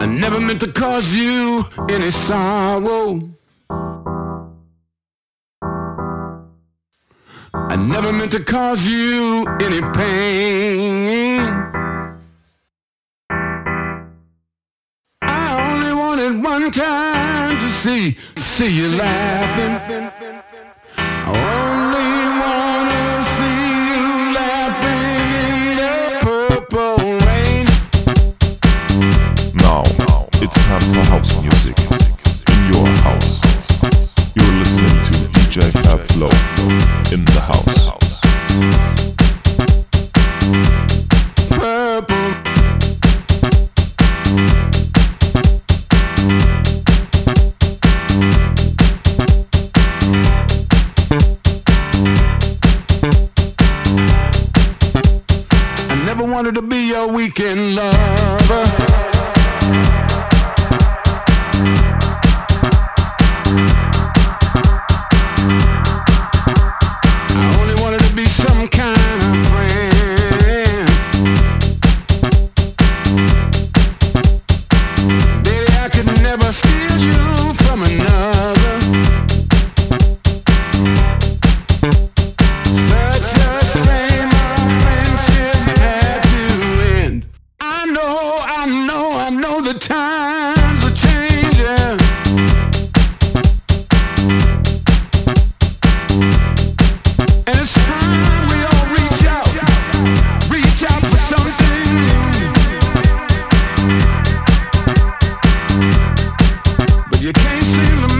I never meant to cause you any sorrow. I never meant to cause you any pain. seem to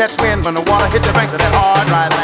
Catch wind, when the water hit the banks of that hard, dry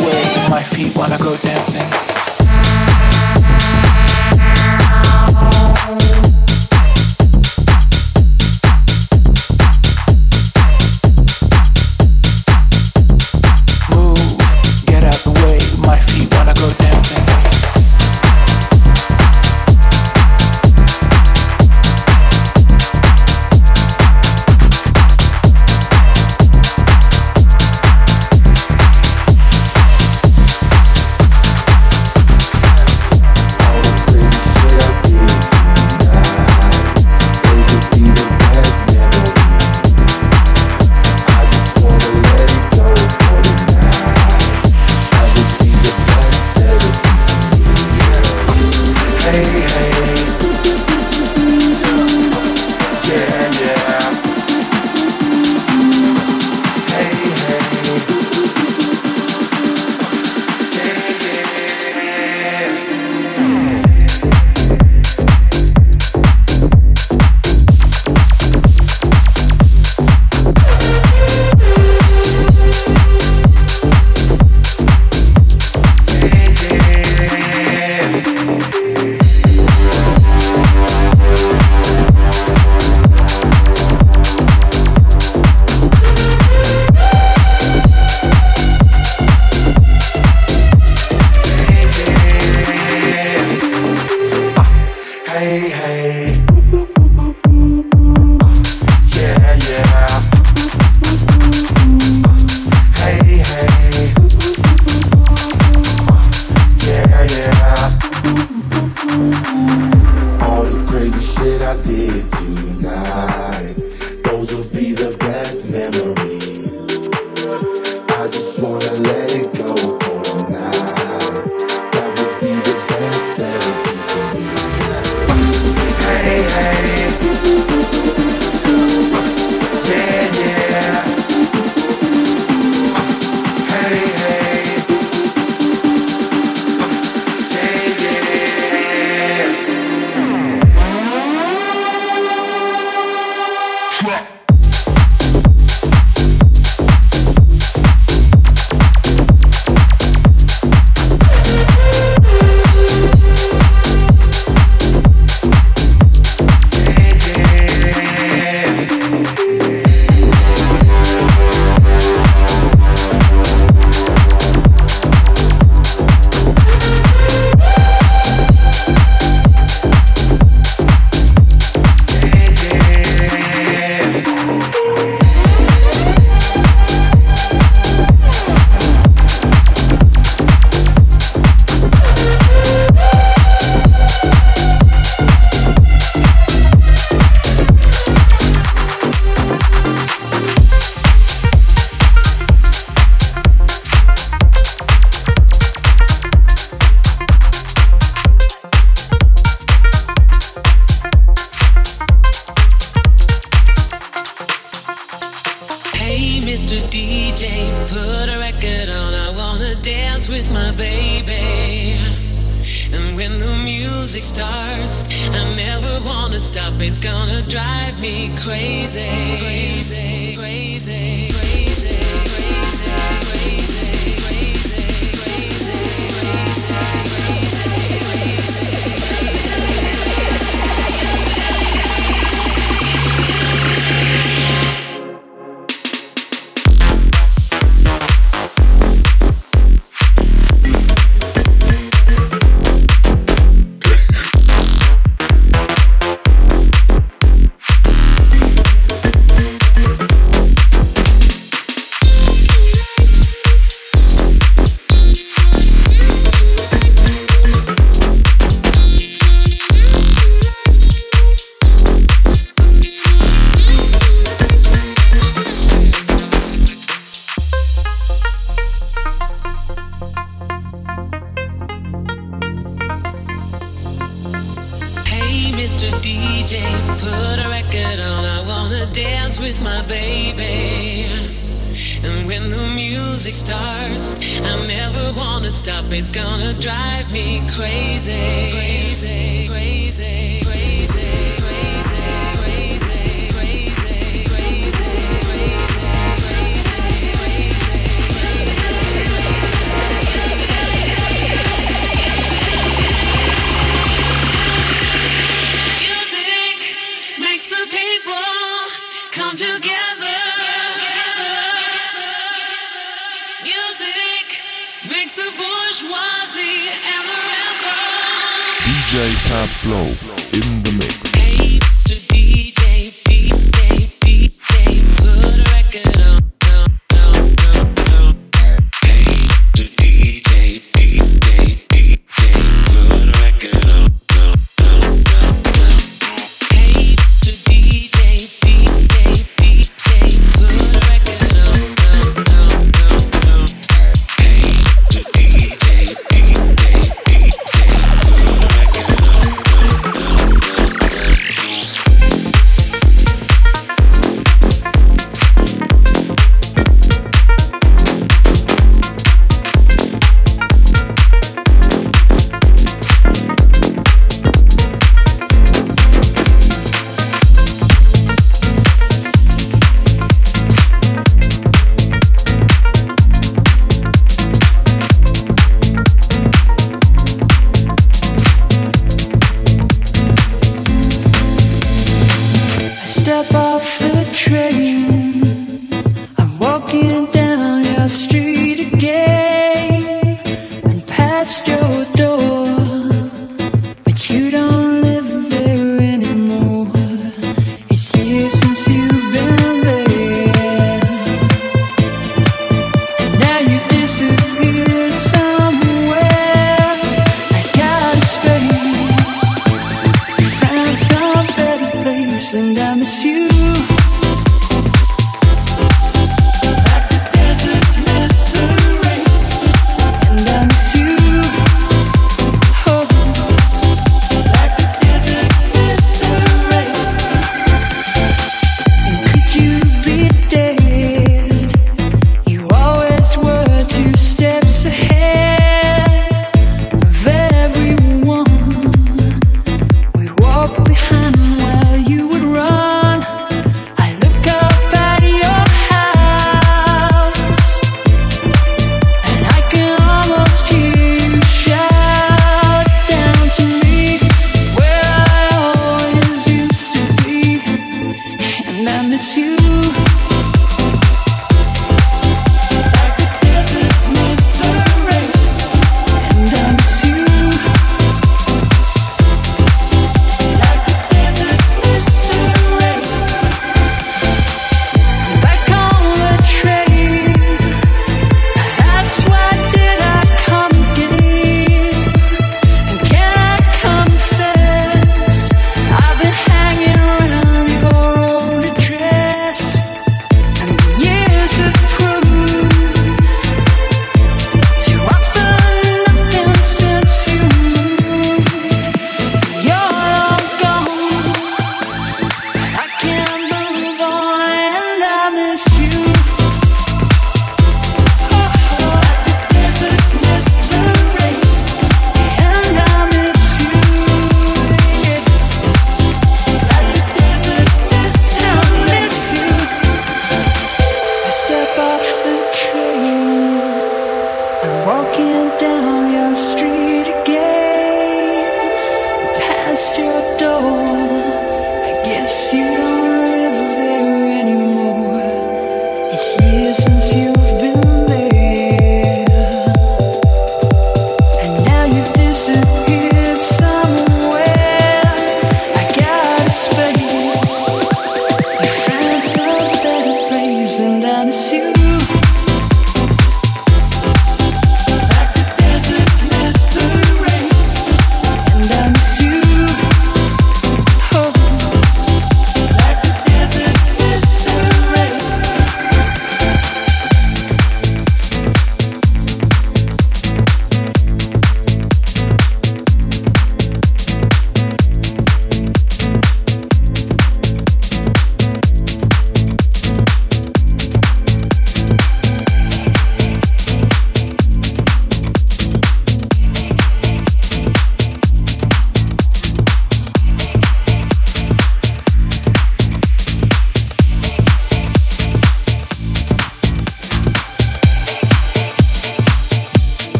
way, my feet wanna go dancing. memory.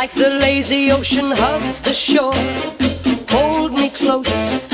Like the lazy ocean hugs the shore. Hold me close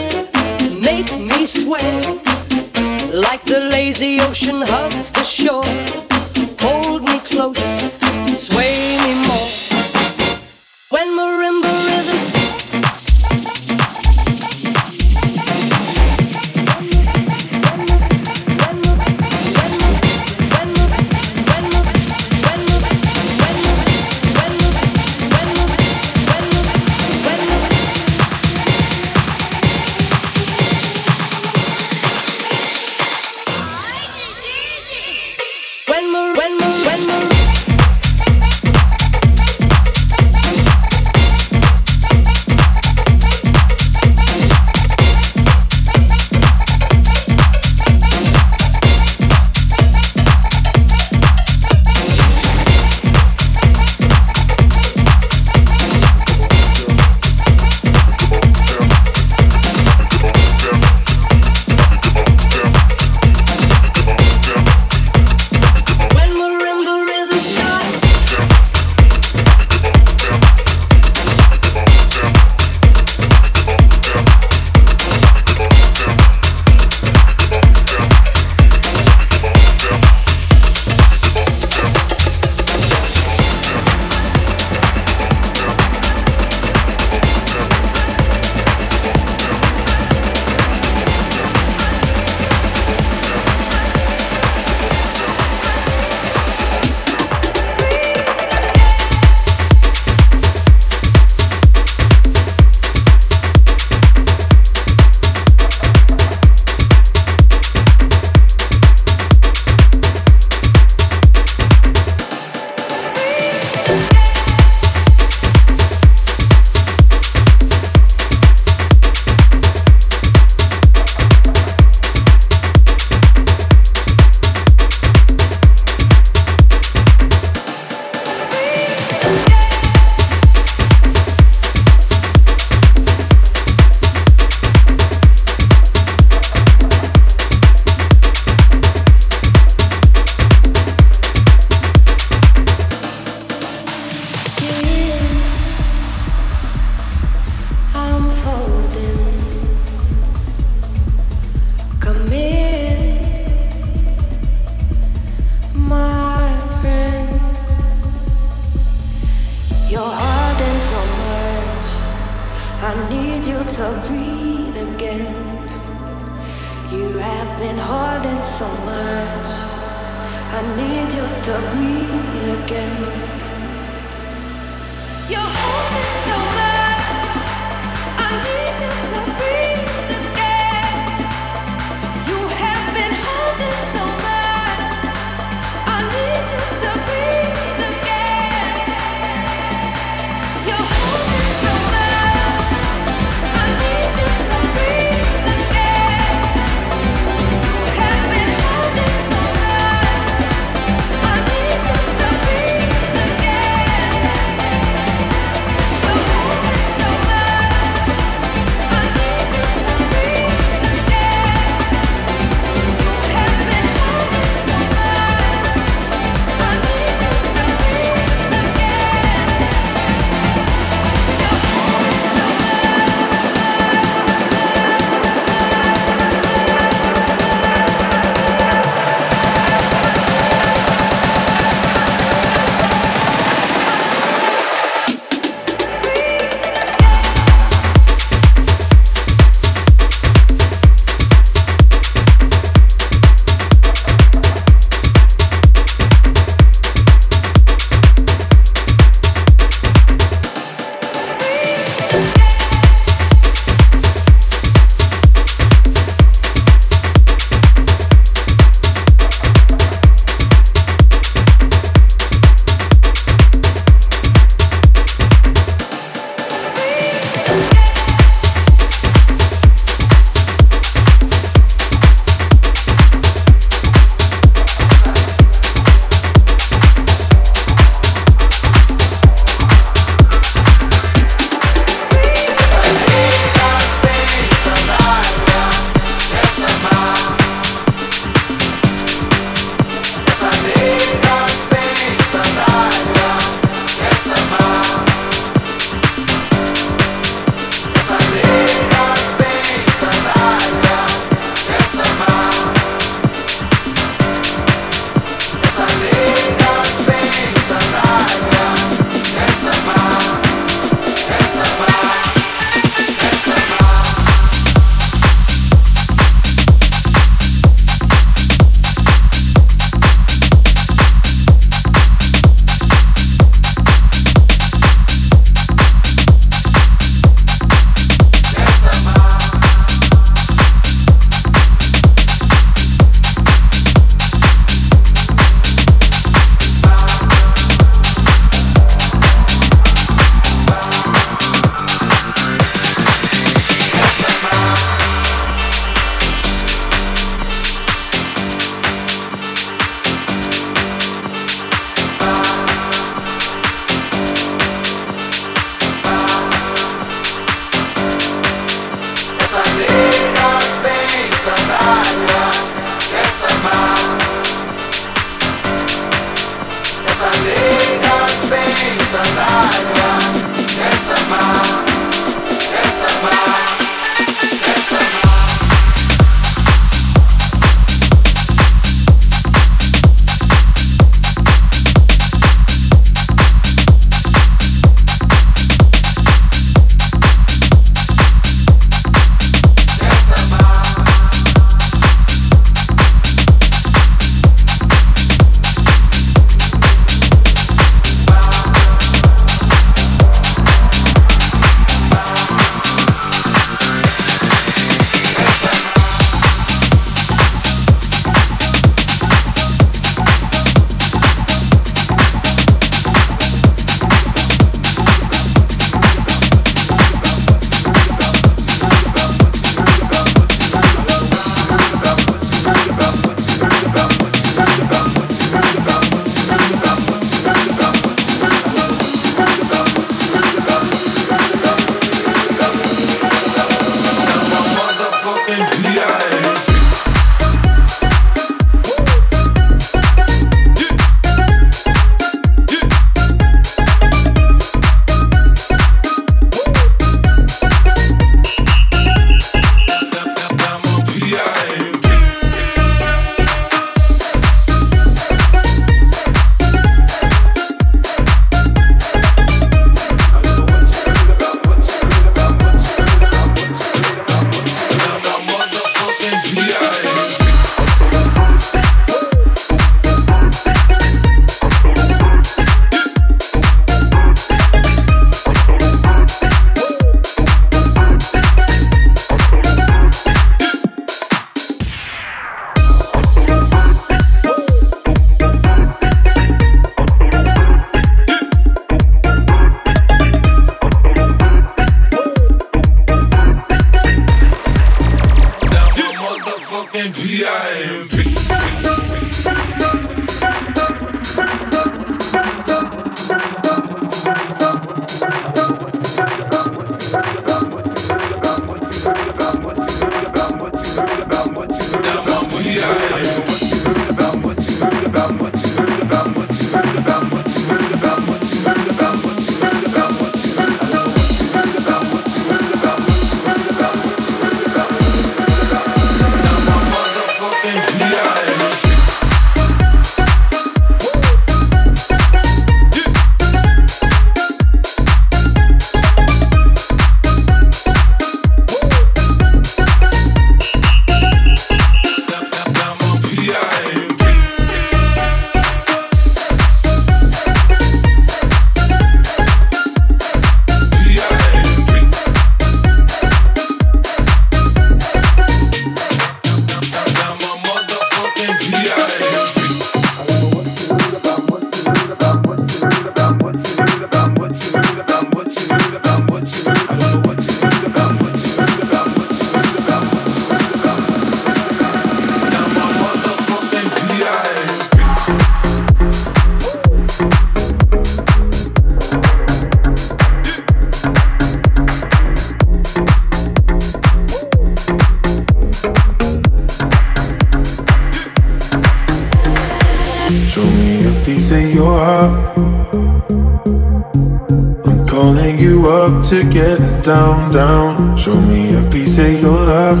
I'm calling you up to get down, down. Show me a piece of your love.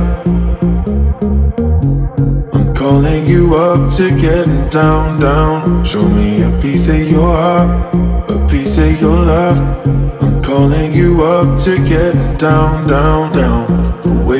I'm calling you up to get down, down. Show me a piece of your heart, a piece of your love. I'm calling you up to get down, down, down.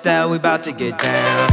Estelle, we about to get down.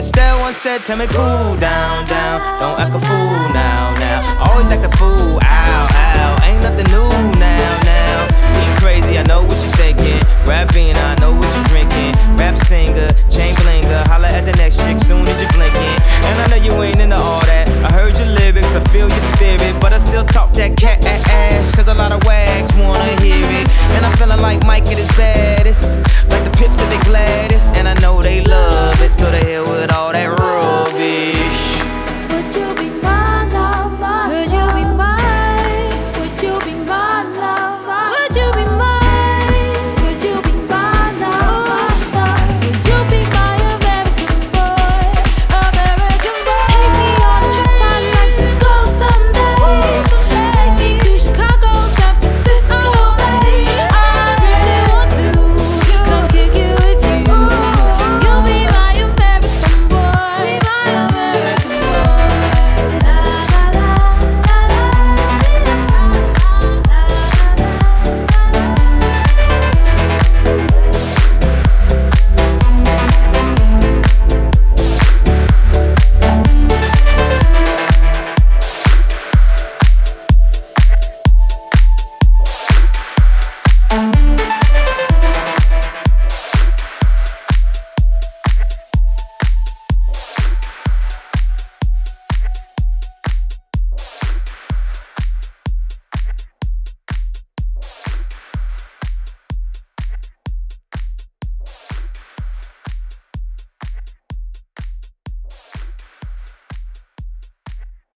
Estelle once said, tell me cool down, down. Don't act a fool now, now. Always act a fool, ow, ow. Ain't nothing new now, now. Being crazy, I know what you're thinking. Rapping, I know what you're drinking. Rap singer, chain blinger. Holla at the next chick soon as you're blinking. And I know you ain't into all that. I heard your lyrics, I feel your spirit. But I still talk that cat ass. Cause a lot of wags wanna hear it. And I'm feeling like Mike at his baddest. Like the pips at the gladdest. And I know they love